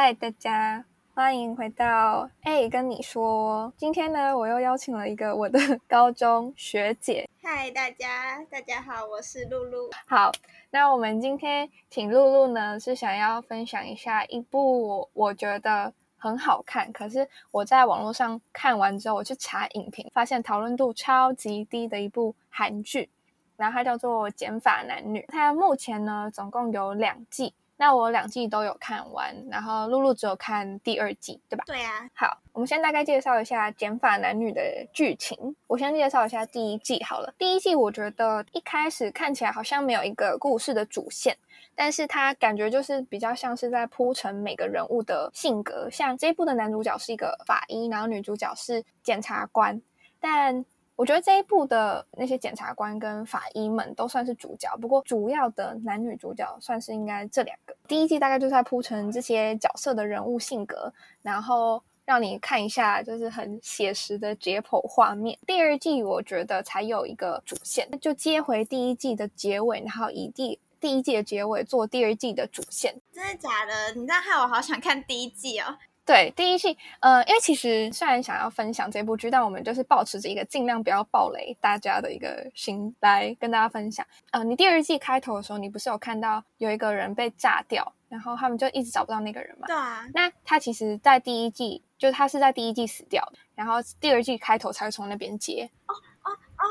嗨，大家欢迎回到哎，跟你说，今天呢，我又邀请了一个我的 高中学姐。嗨，大家，大家好，我是露露。好，那我们今天请露露呢，是想要分享一下一部我觉得很好看，可是我在网络上看完之后，我去查影评，发现讨论度超级低的一部韩剧，然后它叫做《减法男女》，它目前呢总共有两季。那我两季都有看完，然后露露只有看第二季，对吧？对啊。好，我们先大概介绍一下《减法男女》的剧情。我先介绍一下第一季好了。第一季我觉得一开始看起来好像没有一个故事的主线，但是它感觉就是比较像是在铺陈每个人物的性格。像这一部的男主角是一个法医，然后女主角是检察官，但。我觉得这一部的那些检察官跟法医们都算是主角，不过主要的男女主角算是应该这两个。第一季大概就是在铺陈这些角色的人物性格，然后让你看一下就是很写实的解剖画面。第二季我觉得才有一个主线，就接回第一季的结尾，然后以第第一季的结尾做第二季的主线。真的假的？你这样害我好想看第一季哦。对第一季，呃，因为其实虽然想要分享这部剧，但我们就是保持着一个尽量不要暴雷大家的一个心来跟大家分享。呃，你第二季开头的时候，你不是有看到有一个人被炸掉，然后他们就一直找不到那个人嘛？对啊。那他其实，在第一季，就他是在第一季死掉的，然后第二季开头才会从那边接。哦哦哦，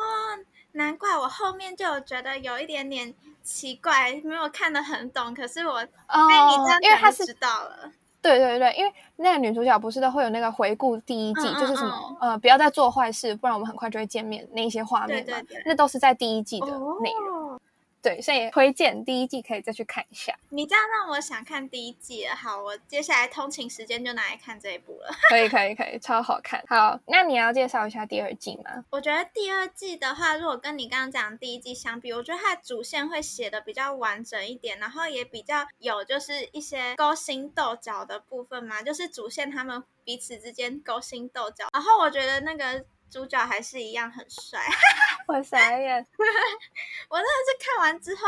难怪我后面就有觉得有一点点奇怪，没有看得很懂。可是我被你这样讲知道了。对对对，因为那个女主角不是都会有那个回顾第一季，就是什么呃，不要再做坏事，不然我们很快就会见面那一些画面嘛，那都是在第一季的内容。对，所以推荐第一季可以再去看一下。你这样让我想看第一季了。好，我接下来通勤时间就拿来看这一部了。可以，可以，可以，超好看。好，那你要介绍一下第二季吗？我觉得第二季的话，如果跟你刚刚讲第一季相比，我觉得它的主线会写的比较完整一点，然后也比较有就是一些勾心斗角的部分嘛，就是主线他们彼此之间勾心斗角。然后我觉得那个。主角还是一样很帅，我傻眼！我真的是看完之后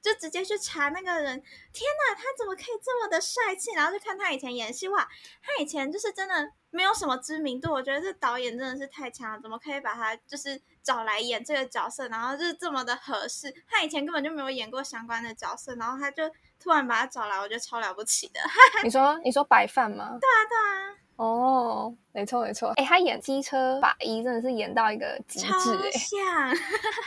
就直接去查那个人，天哪，他怎么可以这么的帅气？然后就看他以前演戏，哇，他以前就是真的没有什么知名度。我觉得这导演真的是太强了，怎么可以把他就是找来演这个角色，然后就是这么的合适？他以前根本就没有演过相关的角色，然后他就突然把他找来，我觉得超了不起的。你说你说白饭吗？对啊，对啊。哦，没错没错，哎，他演机车法医真的是演到一个极致，哎，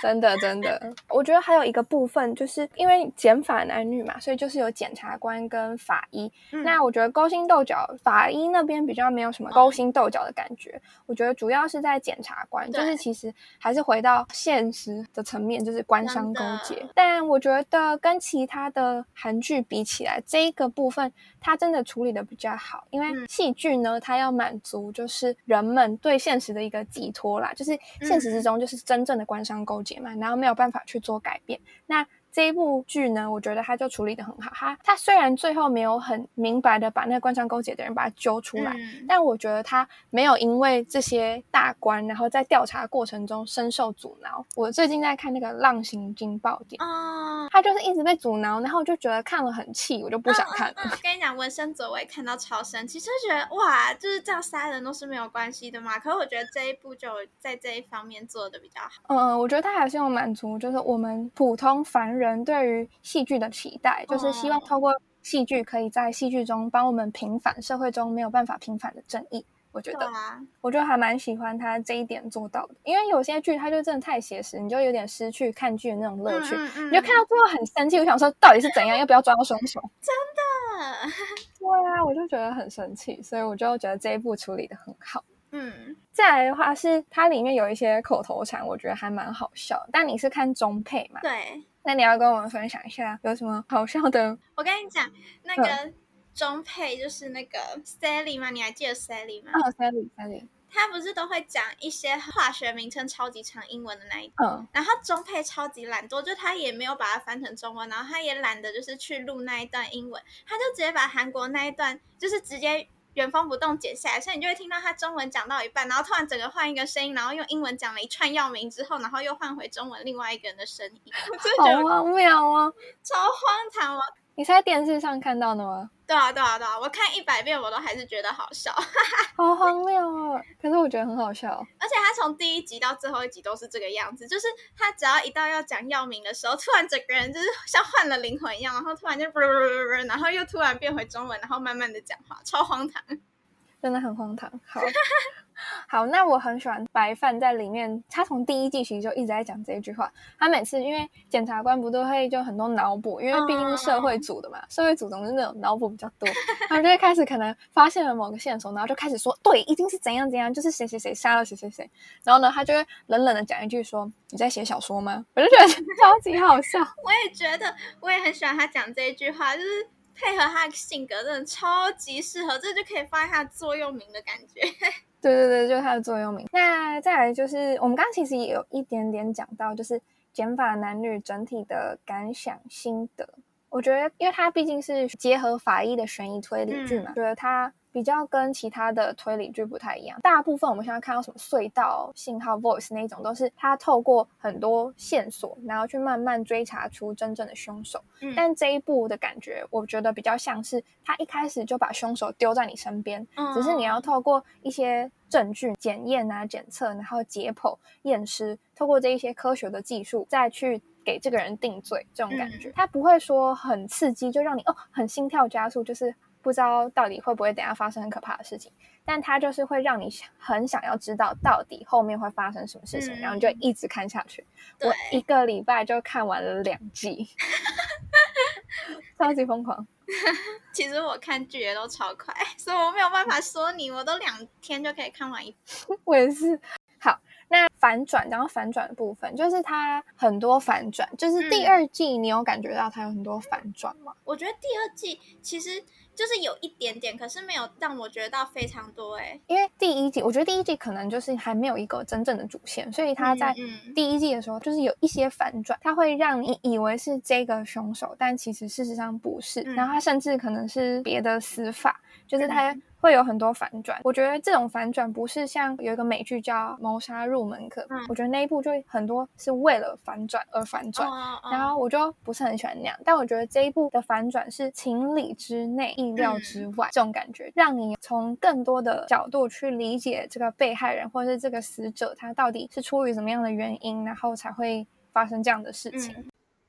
真的真的。我觉得还有一个部分，就是因为检法男女嘛，所以就是有检察官跟法医。那我觉得勾心斗角，法医那边比较没有什么勾心斗角的感觉。我觉得主要是在检察官，就是其实还是回到现实的层面，就是官商勾结。但我觉得跟其他的韩剧比起来，这一个部分他真的处理的比较好，因为戏剧呢。它要满足就是人们对现实的一个寄托啦，就是现实之中就是真正的官商勾结嘛，然后没有办法去做改变。那这一部剧呢，我觉得他就处理的很好。他他虽然最后没有很明白的把那个官商勾结的人把他揪出来，但我觉得他没有因为这些大官，然后在调查过程中深受阻挠。我最近在看那个《浪行惊爆点》，哦，他就是一直被阻挠，然后我就觉得看了很气，我就不想看了。跟你讲，文森佐我也看到超生气，其实觉得哇，就是这样杀人都是没有关系的嘛。可是我觉得这一部就在这一方面做的比较好。嗯，我觉得他还是有满足，就是我们普通凡人。人对于戏剧的期待，就是希望透过戏剧，可以在戏剧中帮我们平反社会中没有办法平反的正义。我觉得，我觉得还蛮喜欢他这一点做到的。因为有些剧，它就真的太写实，你就有点失去看剧的那种乐趣。你就看到最后很生气，我想说，到底是怎样？要不要抓到凶手？真的？对啊，我就觉得很生气，所以我就觉得这一部处理的很好。嗯，再来的话是它里面有一些口头禅，我觉得还蛮好笑。但你是看中配嘛？对。那你要跟我们分享一下有什么好笑的？我跟你讲，那个中配就是那个 Sally 吗？你还记得 Sally 吗？哦，Sally，Sally，他不是都会讲一些化学名称超级长英文的那一段，然后中配超级懒惰，就他也没有把它翻成中文，然后他也懒得就是去录那一段英文，他就直接把韩国那一段就是直接。原封不动剪下来，所以你就会听到他中文讲到一半，然后突然整个换一个声音，然后用英文讲了一串药名之后，然后又换回中文另外一个人的声音。好荒谬啊！超荒唐！啊你是在电视上看到的吗？对啊，对啊，对啊！我看一百遍，我都还是觉得好笑，好荒谬啊！可是我觉得很好笑，而且他从第一集到最后一集都是这个样子，就是他只要一到要讲药名的时候，突然整个人就是像换了灵魂一样，然后突然就不不不不，然后又突然变回中文，然后慢慢的讲话，超荒唐，真的很荒唐。好。好，那我很喜欢白饭在里面。他从第一季其实就一直在讲这一句话。他每次因为检察官不都会就很多脑补，因为毕竟是社会组的嘛，社会组总是那种脑补比较多。他们就会开始可能发现了某个线索，然后就开始说：“对，一定是怎样怎样，就是谁谁谁杀了谁谁谁。”然后呢，他就会冷冷的讲一句说：“你在写小说吗？”我就觉得 超级好笑。我也觉得，我也很喜欢他讲这一句话，就是配合他的性格，真的超级适合，这就可以放在他的座右铭的感觉。对对对，就是他的座右铭。那再来就是，我们刚刚其实也有一点点讲到，就是减法男女整体的感想心得。我觉得，因为它毕竟是结合法医的悬疑推理剧嘛，觉得它。比较跟其他的推理剧不太一样，大部分我们现在看到什么隧道信号 voice 那种，都是他透过很多线索，然后去慢慢追查出真正的凶手。嗯，但这一部的感觉，我觉得比较像是他一开始就把凶手丢在你身边，只是你要透过一些证据检验啊、检测，然后解剖、验尸，透过这一些科学的技术，再去给这个人定罪。这种感觉，他不会说很刺激，就让你哦很心跳加速，就是。不知道到底会不会等下发生很可怕的事情，但它就是会让你想很想要知道到底后面会发生什么事情，然后你就一直看下去。我一个礼拜就看完了两季，超级疯狂。其实我看剧也都超快，所以我没有办法说你，我都两天就可以看完一部。我也是。好。那反转，然后反转的部分就是它很多反转，就是第二季你有感觉到它有很多反转吗？我觉得第二季其实就是有一点点，可是没有让我觉得到非常多哎。因为第一季，我觉得第一季可能就是还没有一个真正的主线，所以他在第一季的时候就是有一些反转，它会让你以为是这个凶手，但其实事实上不是，然后他甚至可能是别的死法，就是它。会有很多反转，我觉得这种反转不是像有一个美剧叫《谋杀入门课》，我觉得那一部就很多是为了反转而反转，然后我就不是很喜欢那样。但我觉得这一部的反转是情理之内、意料之外，这种感觉让你从更多的角度去理解这个被害人或者是这个死者他到底是出于什么样的原因，然后才会发生这样的事情。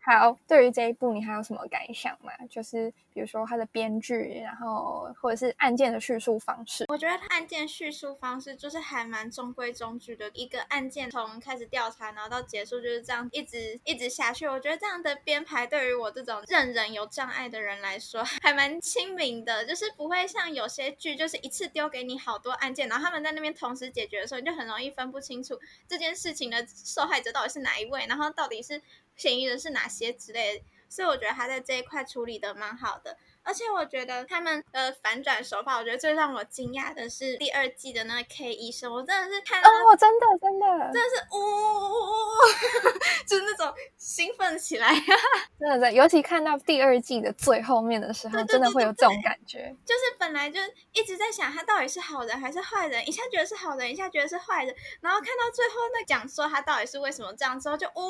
好，对于这一部你还有什么感想吗？就是比如说它的编剧，然后或者是案件的叙述方式。我觉得案件叙述方式就是还蛮中规中矩的，一个案件从开始调查，然后到结束就是这样一直一直下去。我觉得这样的编排对于我这种认人有障碍的人来说 还蛮亲民的，就是不会像有些剧就是一次丢给你好多案件，然后他们在那边同时解决的时候，你就很容易分不清楚这件事情的受害者到底是哪一位，然后到底是。嫌疑人是哪些之类，所以我觉得他在这一块处理的蛮好的。而且我觉得他们的反转手法，我觉得最让我惊讶的是第二季的那个 K 医生，我真的是看哦，真的真的真的是呜呜呜，就是那种兴奋起来，真的在，尤其看到第二季的最后面的时候，真的会有这种感觉。就是本来就一直在想他到底是好人还是坏人，一下觉得是好人，一下觉得是坏人，然后看到最后那讲说他到底是为什么这样之后，就呜，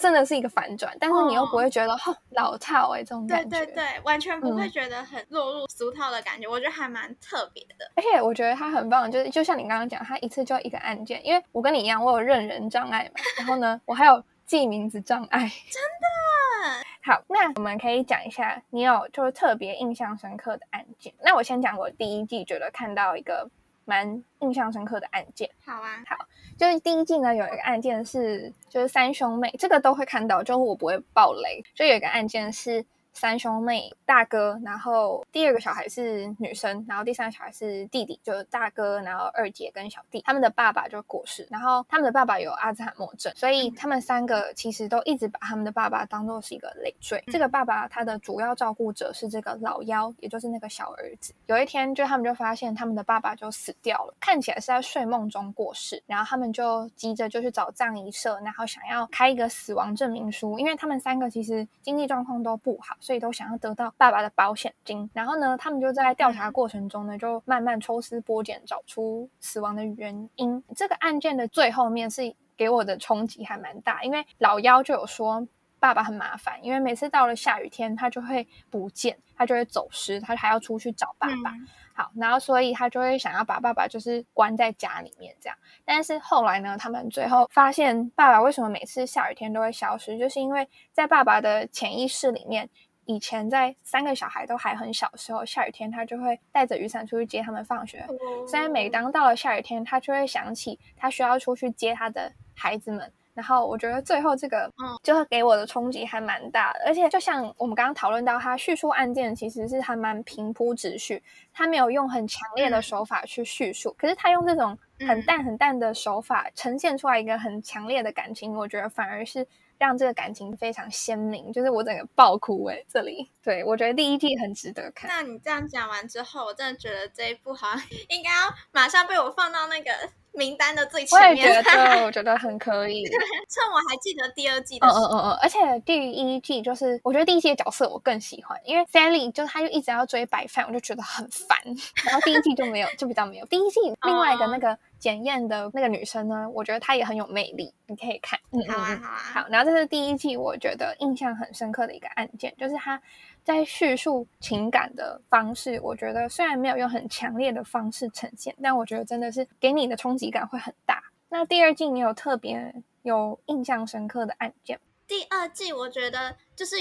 真的是一个反转，但是你又不会觉得哦老套哎这种感觉，对对对。完全不会觉得很落入俗套的感觉，我觉得还蛮特别的。而且我觉得他很棒，就是就像你刚刚讲，他一次就一个案件。因为我跟你一样，我有认人障碍嘛，然后呢，我还有记名字障碍。真的？好，那我们可以讲一下你有就是特别印象深刻的案件。那我先讲我第一季觉得看到一个蛮印象深刻的案件。好啊，好，就是第一季呢有一个案件是就是三兄妹，这个都会看到，就我不会爆雷。就有一个案件是。三兄妹，大哥，然后第二个小孩是女生，然后第三个小孩是弟弟，就是大哥，然后二姐跟小弟，他们的爸爸就过世，然后他们的爸爸有阿兹海默症，所以他们三个其实都一直把他们的爸爸当做是一个累赘。这个爸爸他的主要照顾者是这个老幺，也就是那个小儿子。有一天，就他们就发现他们的爸爸就死掉了，看起来是在睡梦中过世，然后他们就急着就去找葬仪社，然后想要开一个死亡证明书，因为他们三个其实经济状况都不好。所以都想要得到爸爸的保险金，然后呢，他们就在调查过程中呢，就慢慢抽丝剥茧，找出死亡的原因。这个案件的最后面是给我的冲击还蛮大，因为老幺就有说，爸爸很麻烦，因为每次到了下雨天，他就会不见，他就会走失，他还要出去找爸爸。好，然后所以他就会想要把爸爸就是关在家里面这样。但是后来呢，他们最后发现爸爸为什么每次下雨天都会消失，就是因为在爸爸的潜意识里面。以前在三个小孩都还很小的时候，下雨天他就会带着雨伞出去接他们放学。所以每当到了下雨天，他就会想起他需要出去接他的孩子们。然后我觉得最后这个，嗯，就会给我的冲击还蛮大的。而且就像我们刚刚讨论到，他叙述案件其实是还蛮平铺直叙，他没有用很强烈的手法去叙述，可是他用这种很淡很淡的手法呈现出来一个很强烈的感情，我觉得反而是。让这个感情非常鲜明，就是我整个爆哭哎！这里对我觉得第一季很值得看。那你这样讲完之后，我真的觉得这一部好像 应该要马上被我放到那个名单的最前面。我也觉 得，我觉得很可以。趁我还记得第二季的，嗯嗯嗯嗯，而且第一季就是我觉得第一季的角色我更喜欢，因为 Sally 就是他就一直要追白饭，我就觉得很烦。然后第一季就没有，就比较没有。第一季另外一个那个。检验的那个女生呢，我觉得她也很有魅力，你可以看。嗯好啊，好啊。好，然后这是第一季，我觉得印象很深刻的一个案件，就是她在叙述情感的方式，我觉得虽然没有用很强烈的方式呈现，但我觉得真的是给你的冲击感会很大。那第二季你有特别有印象深刻的案件？第二季我觉得就是。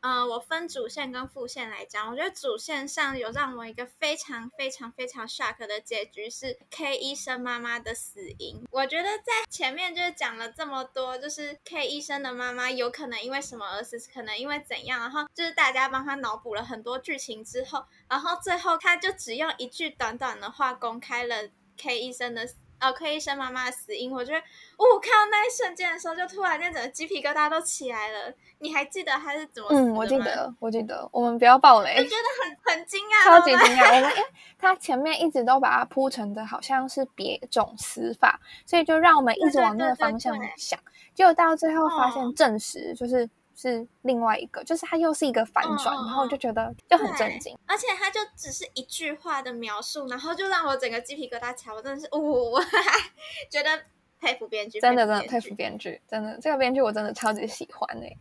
呃，我分主线跟副线来讲，我觉得主线上有让我一个非常非常非常 shock 的结局是 K 医生妈妈的死因。我觉得在前面就是讲了这么多，就是 K 医生的妈妈有可能因为什么而死，可能因为怎样，然后就是大家帮他脑补了很多剧情之后，然后最后他就只用一句短短的话公开了 K 医生的。哦柯医生妈妈的死因，我觉得，哦，看到那一瞬间的时候，就突然间整个鸡皮疙瘩都起来了。你还记得他是怎么死的吗？嗯，我记得，我记得。我们不要爆雷。我觉得很很惊讶，超级惊讶。我们因为他前面一直都把它铺成的好像是别种死法，所以就让我们一直往那个方向想，结果到最后发现证实就是。是另外一个，就是它又是一个反转，然后我就觉得就很震惊，而且它就只是一句话的描述，然后就让我整个鸡皮疙瘩起来，我真的是呜，觉得佩服编剧，真的真的佩服编剧，真的这个编剧我真的超级喜欢哎，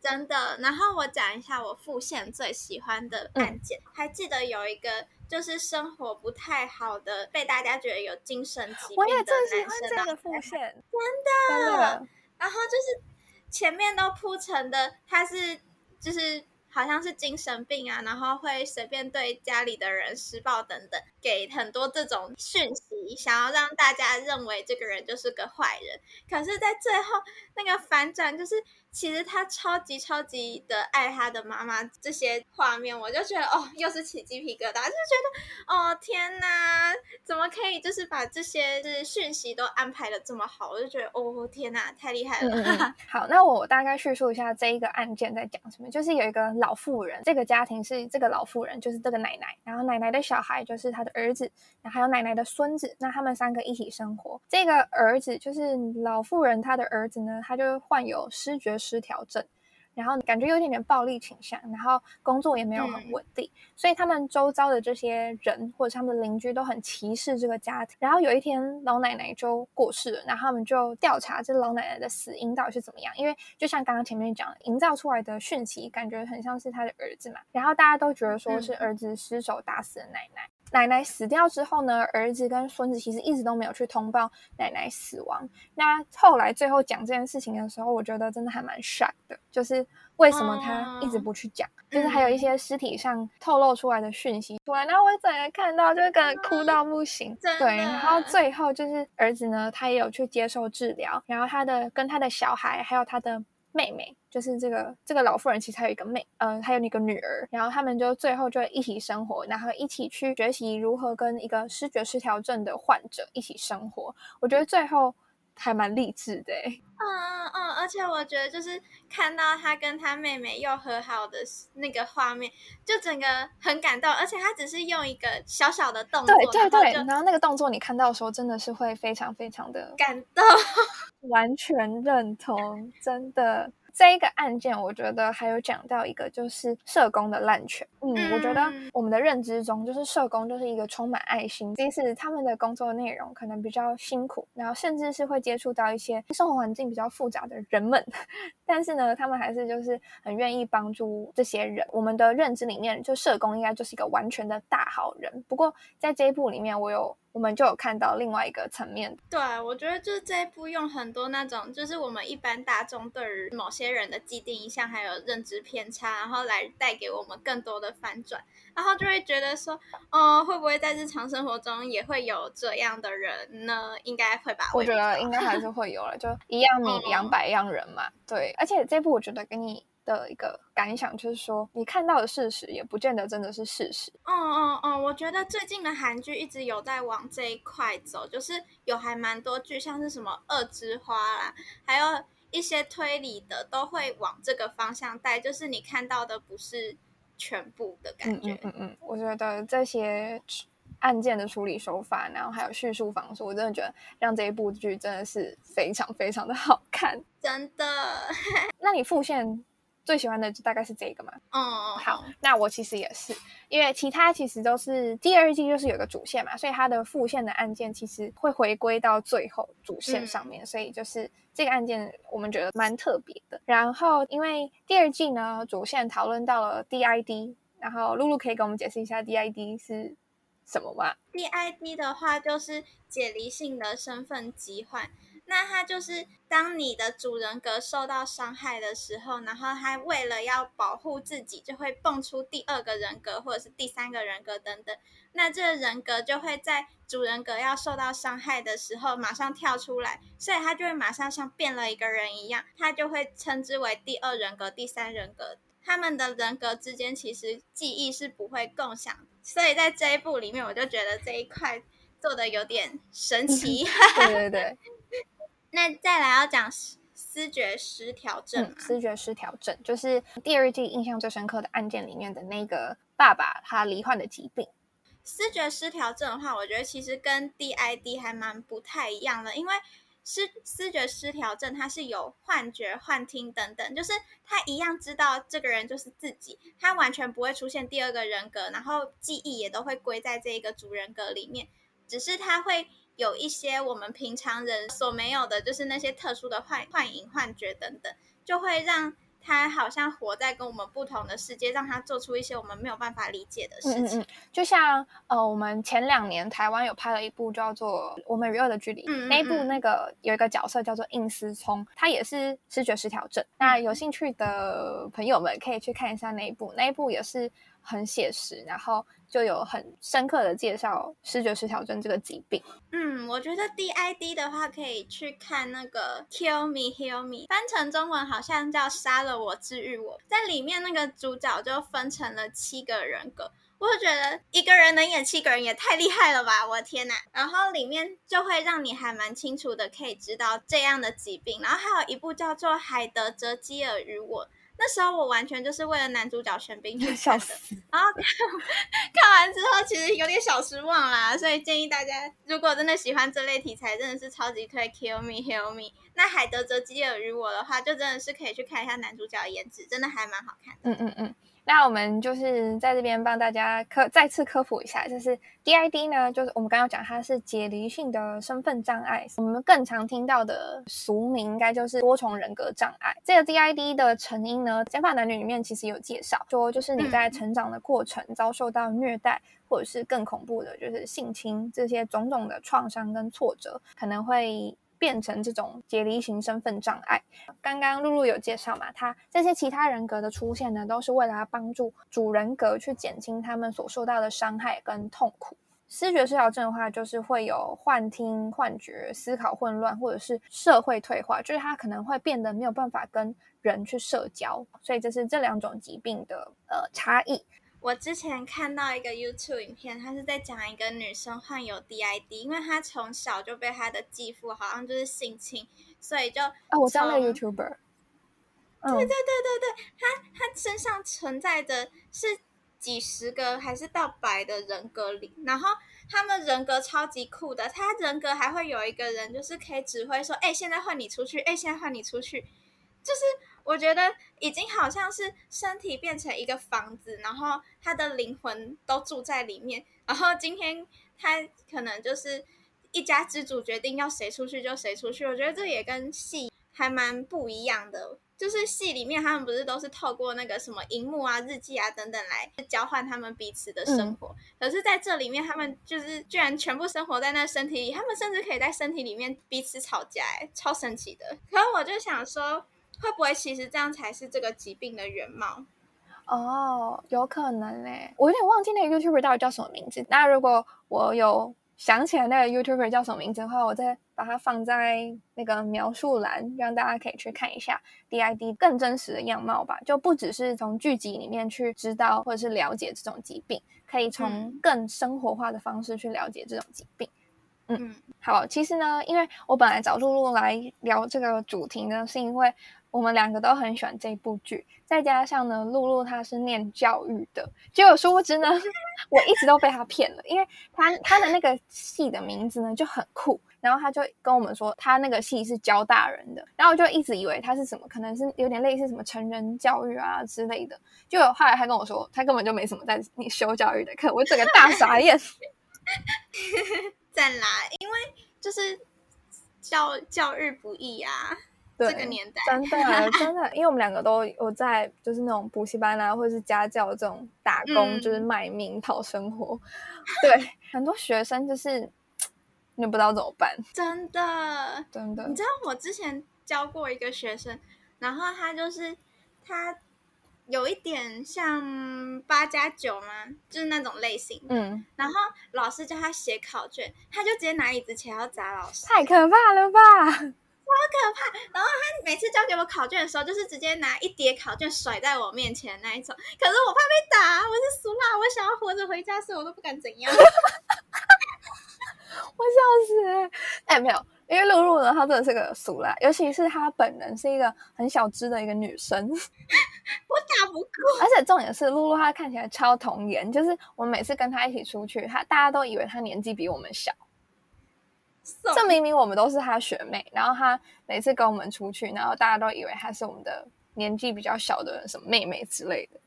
真的。然后我讲一下我副线最喜欢的案件，还记得有一个就是生活不太好的，被大家觉得有精神疾病的男生的副线，真的，然后就是。前面都铺成的，他是就是好像是精神病啊，然后会随便对家里的人施暴等等，给很多这种讯息，想要让大家认为这个人就是个坏人。可是，在最后那个反转就是。其实他超级超级的爱他的妈妈，这些画面我就觉得哦，又是起鸡皮疙瘩，就觉得哦天哪，怎么可以就是把这些是讯息都安排的这么好？我就觉得哦天哪，太厉害了。好，那我大概叙述一下这一个案件在讲什么，就是有一个老妇人，这个家庭是这个老妇人就是这个奶奶，然后奶奶的小孩就是他的儿子，然后还有奶奶的孙子，那他们三个一起生活。这个儿子就是老妇人她的儿子呢，他就患有失觉。失调症，然后感觉有一点点暴力倾向，然后工作也没有很稳定，所以他们周遭的这些人或者他们的邻居都很歧视这个家庭。然后有一天老奶奶就过世了，然后他们就调查这老奶奶的死因到底是怎么样，因为就像刚刚前面讲，营造出来的讯息感觉很像是他的儿子嘛，然后大家都觉得说是儿子失手打死了奶奶。奶奶死掉之后呢，儿子跟孙子其实一直都没有去通报奶奶死亡。那后来最后讲这件事情的时候，我觉得真的还蛮帅的，就是为什么他一直不去讲，就是还有一些尸体上透露出来的讯息出来，然后我整个看到就跟哭到不行。对，然后最后就是儿子呢，他也有去接受治疗，然后他的跟他的小孩还有他的。妹妹就是这个这个老妇人，其实还有一个妹，呃，还有那个女儿，然后他们就最后就一起生活，然后一起去学习如何跟一个失觉失调症的患者一起生活。我觉得最后还蛮励志的，嗯嗯嗯，而且我觉得就是看到他跟他妹妹又和好的那个画面，就整个很感动，而且他只是用一个小小的动作，对对对，然后那个动作你看到的时候，真的是会非常非常的感动。完全认同，真的这一个案件，我觉得还有讲到一个就是社工的滥权。嗯，我觉得我们的认知中，就是社工就是一个充满爱心，即使他们的工作内容可能比较辛苦，然后甚至是会接触到一些生活环境比较复杂的人们 但是呢，他们还是就是很愿意帮助这些人。我们的认知里面，就社工应该就是一个完全的大好人。不过在这一部里面，我有。我们就有看到另外一个层面。对，我觉得就是这一部用很多那种，就是我们一般大众对于某些人的既定印象还有认知偏差，然后来带给我们更多的反转，然后就会觉得说，哦，会不会在日常生活中也会有这样的人呢？应该会吧？我觉得应该还是会有了，就一样米 养百样人嘛。对，而且这部我觉得跟你。的一个感想就是说，你看到的事实也不见得真的是事实。嗯嗯嗯，我觉得最近的韩剧一直有在往这一块走，就是有还蛮多剧，像是什么《恶之花》啦，还有一些推理的，都会往这个方向带。就是你看到的不是全部的感觉。嗯嗯嗯，我觉得这些案件的处理手法，然后还有叙述方式，我真的觉得让这一部剧真的是非常非常的好看。真的？那你复现？最喜欢的就大概是这个嘛。嗯，好，那我其实也是，因为其他其实都是第二季就是有个主线嘛，所以它的副线的案件其实会回归到最后主线上面，所以就是这个案件我们觉得蛮特别的。然后因为第二季呢，主线讨论到了 DID，然后露露可以给我们解释一下 DID 是什么吗？DID 的话就是解离性的身份疾患。那它就是当你的主人格受到伤害的时候，然后他为了要保护自己，就会蹦出第二个人格或者是第三个人格等等。那这个人格就会在主人格要受到伤害的时候马上跳出来，所以他就会马上像变了一个人一样，他就会称之为第二人格、第三人格。他们的人格之间其实记忆是不会共享，所以在这一部里面，我就觉得这一块做的有点神奇。对对对。那再来要讲思觉失调症，思觉失调症就是第二季印象最深刻的案件里面的那个爸爸他罹患的疾病。思觉失调症的话，我觉得其实跟 DID 还蛮不太一样的，因为思思觉失调症它是有幻觉、幻听等等，就是他一样知道这个人就是自己，他完全不会出现第二个人格，然后记忆也都会归在这一个主人格里面，只是他会。有一些我们平常人所没有的，就是那些特殊的幻幻影、幻觉等等，就会让他好像活在跟我们不同的世界，让他做出一些我们没有办法理解的事情。嗯嗯嗯，就像呃，我们前两年台湾有拍了一部叫做《我们与恶的距离》，那一部那个有一个角色叫做应思聪，他也是视觉失调症。那有兴趣的朋友们可以去看一下那一部，那一部也是很写实，然后。就有很深刻的介绍视觉失调症这个疾病。嗯，我觉得 DID 的话可以去看那个 Kill Me Heal Me，翻成中文好像叫杀了我治愈我。在里面那个主角就分成了七个人格，我就觉得一个人能演七个人也太厉害了吧！我的天哪！然后里面就会让你还蛮清楚的可以知道这样的疾病。然后还有一部叫做《海德泽基尔与我》。那时候我完全就是为了男主角玄彬去笑的，然后看完之后其实有点小失望啦，所以建议大家如果真的喜欢这类题材，真的是超级推 Kill Me Heal Me。那海德泽基尔与我的话，就真的是可以去看一下男主角的颜值，真的还蛮好看的。嗯嗯嗯。那我们就是在这边帮大家科再次科普一下，就是 DID 呢，就是我们刚刚讲它是解离性的身份障碍，我们更常听到的俗名应该就是多重人格障碍。这个 DID 的成因呢，《减法男女》里面其实有介绍，说就是你在成长的过程遭受到虐待，或者是更恐怖的，就是性侵这些种种的创伤跟挫折，可能会。变成这种解离型身份障碍。刚刚露露有介绍嘛，他这些其他人格的出现呢，都是为了帮助主人格去减轻他们所受到的伤害跟痛苦。思觉失调症的话，就是会有幻听、幻觉、思考混乱，或者是社会退化，就是他可能会变得没有办法跟人去社交。所以这是这两种疾病的呃差异。我之前看到一个 YouTube 影片，他是在讲一个女生患有 DID，因为她从小就被她的继父好像就是性侵，所以就啊，我知道那个 YouTuber，对对对对对，她她身上存在的是几十个还是到百的人格里，然后他们人格超级酷的，他人格还会有一个人就是可以指挥说，哎，现在换你出去，哎，现在换你出去，就是。我觉得已经好像是身体变成一个房子，然后他的灵魂都住在里面。然后今天他可能就是一家之主决定要谁出去就谁出去。我觉得这也跟戏还蛮不一样的。就是戏里面他们不是都是透过那个什么荧幕啊、日记啊等等来交换他们彼此的生活，可是在这里面他们就是居然全部生活在那身体里，他们甚至可以在身体里面彼此吵架，哎，超神奇的。可是我就想说，会不会其实这样才是这个疾病的原貌？哦，有可能嘞，我有点忘记那个 YouTuber 到底叫什么名字。那如果我有想起来那个 YouTuber 叫什么名字的话，我再把它放在那个描述栏，让大家可以去看一下 DID 更真实的样貌吧。就不只是从剧集里面去知道或者是了解这种疾病，可以从更生活化的方式去了解这种疾病。嗯，好，其实呢，因为我本来找露露来聊这个主题呢，是因为。我们两个都很喜欢这部剧，再加上呢，露露她是念教育的，结果殊不知呢，我一直都被她骗了，因为她她的那个戏的名字呢就很酷，然后她就跟我们说她那个戏是教大人的，然后我就一直以为她是什么，可能是有点类似什么成人教育啊之类的，就后来她跟我说，她根本就没什么在你修教育的课，我整个大傻眼，赞啦，因为就是教教育不易啊。这个年代真的真的，因为我们两个都有在就是那种补习班啊，或者是家教这种打工，就是卖命讨生活。对，很多学生就是你不知道怎么办，真的真的。你知道我之前教过一个学生，然后他就是他有一点像八加九吗？就是那种类型。嗯。然后老师叫他写考卷，他就直接拿椅子起来要砸老师，太可怕了吧！好可怕！然后他每次交给我考卷的时候，就是直接拿一叠考卷甩在我面前那一种。可是我怕被打，我是俗辣，我想要活着回家，所以我都不敢怎样。我笑死哎！哎，没有，因为露露呢，她真的是个俗辣，尤其是她本人是一个很小只的一个女生，我打不过。而且重点是，露露她看起来超童颜，就是我们每次跟她一起出去，她大家都以为她年纪比我们小。这明明我们都是他学妹，然后他每次跟我们出去，然后大家都以为他是我们的年纪比较小的什么妹妹之类的。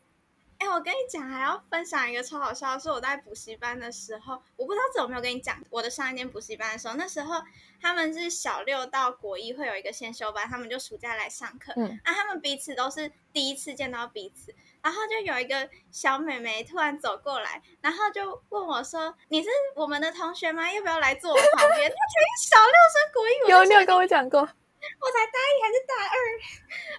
哎，我跟你讲，还要分享一个超好笑，是我在补习班的时候，我不知道这有没有跟你讲。我的上一间补习班的时候，那时候他们是小六到国一会有一个先修班，他们就暑假来上课，嗯，啊，他们彼此都是第一次见到彼此。然后就有一个小美眉突然走过来，然后就问我说：“你是我们的同学吗？要不要来坐我旁边？”她才小六生国语，有你有跟我讲过，我才大一还是大二，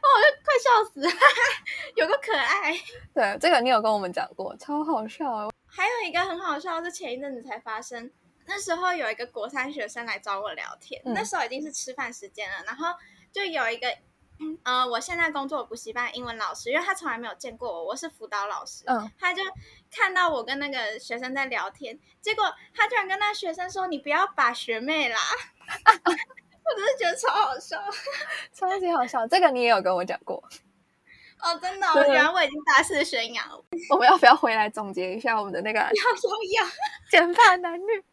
哦我就快笑死了，有个可爱。对，这个你有跟我们讲过，超好笑。还有一个很好笑是前一阵子才发生，那时候有一个国三学生来找我聊天，那时候已经是吃饭时间了，然后就有一个。呃，我现在工作补习班英文老师，因为他从来没有见过我，我是辅导老师。嗯，他就看到我跟那个学生在聊天，结果他居然跟那学生说：“你不要把学妹啦！”我真的觉得超好笑，超级好笑。这个你也有跟我讲过哦，真的，原来我已经大肆宣扬了。我们要不要回来总结一下我们的那个？要要要，减法男女。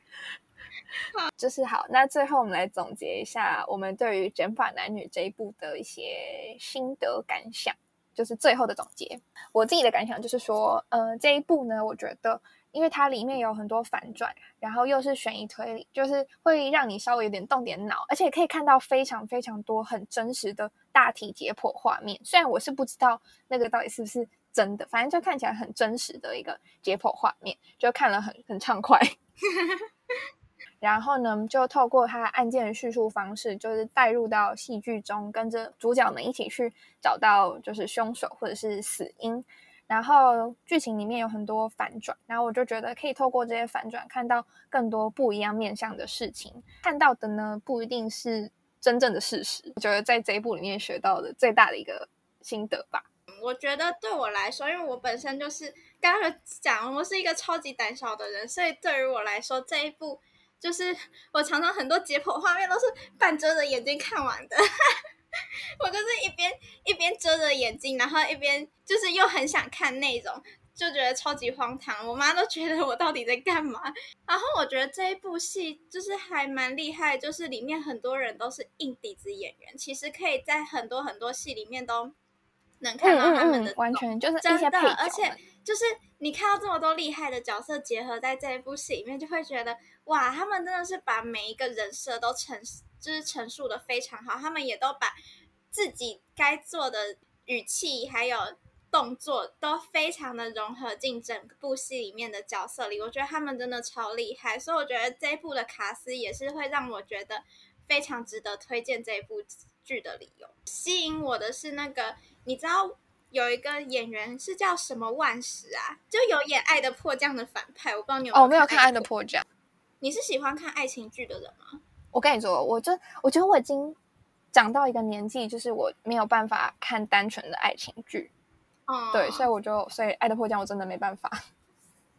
就是好，那最后我们来总结一下我们对于《卷发男女》这一部的一些心得感想，就是最后的总结。我自己的感想就是说，呃，这一部呢，我觉得因为它里面有很多反转，然后又是悬疑推理，就是会让你稍微有点动点脑，而且可以看到非常非常多很真实的大体解剖画面。虽然我是不知道那个到底是不是真的，反正就看起来很真实的一个解剖画面，就看了很很畅快。然后呢，就透过他案件的叙述方式，就是带入到戏剧中，跟着主角们一起去找到就是凶手或者是死因。然后剧情里面有很多反转，然后我就觉得可以透过这些反转，看到更多不一样面向的事情。看到的呢，不一定是真正的事实。我觉得在这一部里面学到的最大的一个心得吧。我觉得对我来说，因为我本身就是刚刚讲，我是一个超级胆小的人，所以对于我来说这一部。就是我常常很多解剖画面都是半遮着眼睛看完的，我就是一边一边遮着眼睛，然后一边就是又很想看内容，就觉得超级荒唐。我妈都觉得我到底在干嘛。然后我觉得这一部戏就是还蛮厉害，就是里面很多人都是硬底子演员，其实可以在很多很多戏里面都能看到他们的，完全就是一些配角，而且。就是你看到这么多厉害的角色结合在这一部戏里面，就会觉得哇，他们真的是把每一个人设都陈，就是陈述的非常好。他们也都把自己该做的语气还有动作都非常的融合进整部戏里面的角色里。我觉得他们真的超厉害，所以我觉得这一部的卡斯也是会让我觉得非常值得推荐这一部剧的理由。吸引我的是那个，你知道。有一个演员是叫什么万石啊，就有演《爱的迫降》的反派，我不知道你有哦，没有看《爱的迫降》。你是喜欢看爱情剧的人吗？我跟你说，我就我觉得我已经长到一个年纪，就是我没有办法看单纯的爱情剧。哦，对，所以我就所以《爱的迫降》我真的没办法。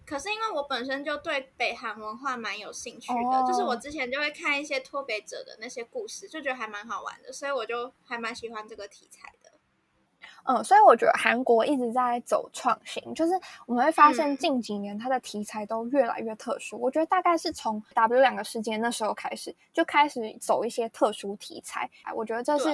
可是因为我本身就对北韩文化蛮有兴趣的，就是我之前就会看一些脱北者的那些故事，就觉得还蛮好玩的，所以我就还蛮喜欢这个题材的。嗯，所以我觉得韩国一直在走创新，就是我们会发现近几年它的题材都越来越特殊。我觉得大概是从 W 两个事件那时候开始，就开始走一些特殊题材。我觉得这是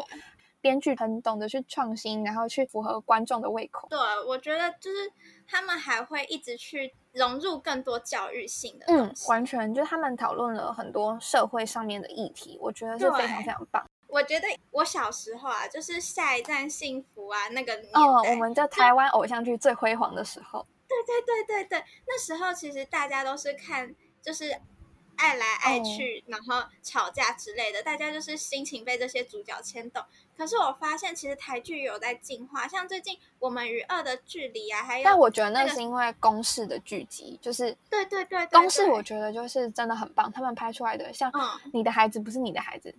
编剧很懂得去创新，然后去符合观众的胃口。对，我觉得就是他们还会一直去融入更多教育性的嗯，完全就是他们讨论了很多社会上面的议题，我觉得是非常非常棒。我觉得我小时候啊，就是下一站幸福啊那个年代，哦，我们在台湾偶像剧最辉煌的时候。对对对对对，那时候其实大家都是看就是。爱来爱去，然后吵架之类的，大家就是心情被这些主角牵动。可是我发现，其实台剧有在进化，像最近《我们与恶的距离》啊，还有……但我觉得那是因为公式的剧集，就是对对对，公式我觉得就是真的很棒，他们拍出来的像《你的孩子不是你的孩子》，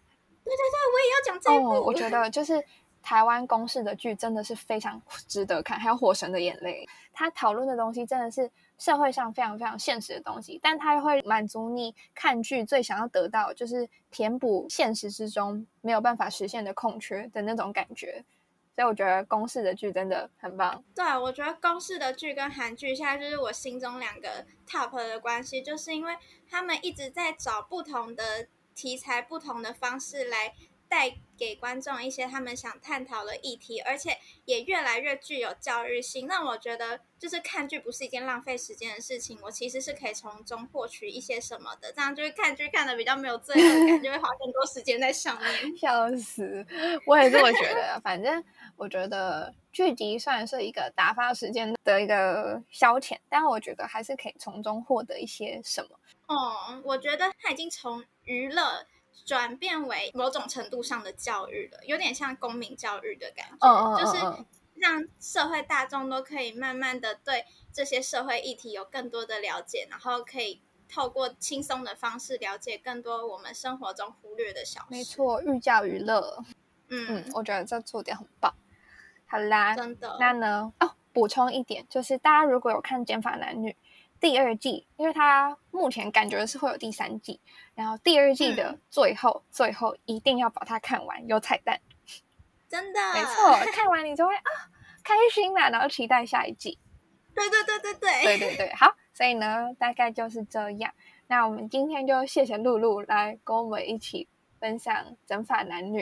对对对，我也要讲这部。我觉得就是台湾公式的剧真的是非常值得看，还有《火神的眼泪》，他讨论的东西真的是。社会上非常非常现实的东西，但他又会满足你看剧最想要得到，就是填补现实之中没有办法实现的空缺的那种感觉。所以我觉得公式的剧真的很棒。对，我觉得公式的剧跟韩剧现在就是我心中两个 top 的关系，就是因为他们一直在找不同的题材、不同的方式来。带给观众一些他们想探讨的议题，而且也越来越具有教育性。那我觉得，就是看剧不是一件浪费时间的事情。我其实是可以从中获取一些什么的，这样就是看剧看的比较没有罪恶感，就会花更多时间在上面。笑死，我也这么觉得。反正我觉得剧集算是一个打发时间的一个消遣，但我觉得还是可以从中获得一些什么。哦，我觉得他已经从娱乐。转变为某种程度上的教育了，有点像公民教育的感觉，就是让社会大众都可以慢慢的对这些社会议题有更多的了解，然后可以透过轻松的方式了解更多我们生活中忽略的小事。没错，寓教于乐。嗯，我觉得这做点很棒。好啦，真的。那呢？哦，补充一点，就是大家如果有看《减法男女》。第二季，因为它目前感觉是会有第三季，然后第二季的最后，最后一定要把它看完，有彩蛋，真的，没错，看完你就会啊开心啦，然后期待下一季。对对对对对，对对对，好，所以呢，大概就是这样。那我们今天就谢谢露露来跟我们一起分享《整法男女》。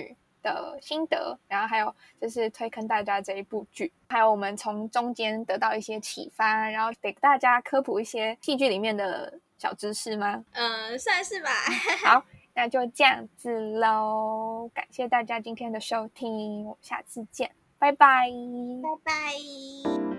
的心得，然后还有就是推坑大家这一部剧，还有我们从中间得到一些启发，然后给大家科普一些戏剧里面的小知识吗？嗯，算是吧。好，那就这样子喽，感谢大家今天的收听，我们下次见，拜拜，拜拜。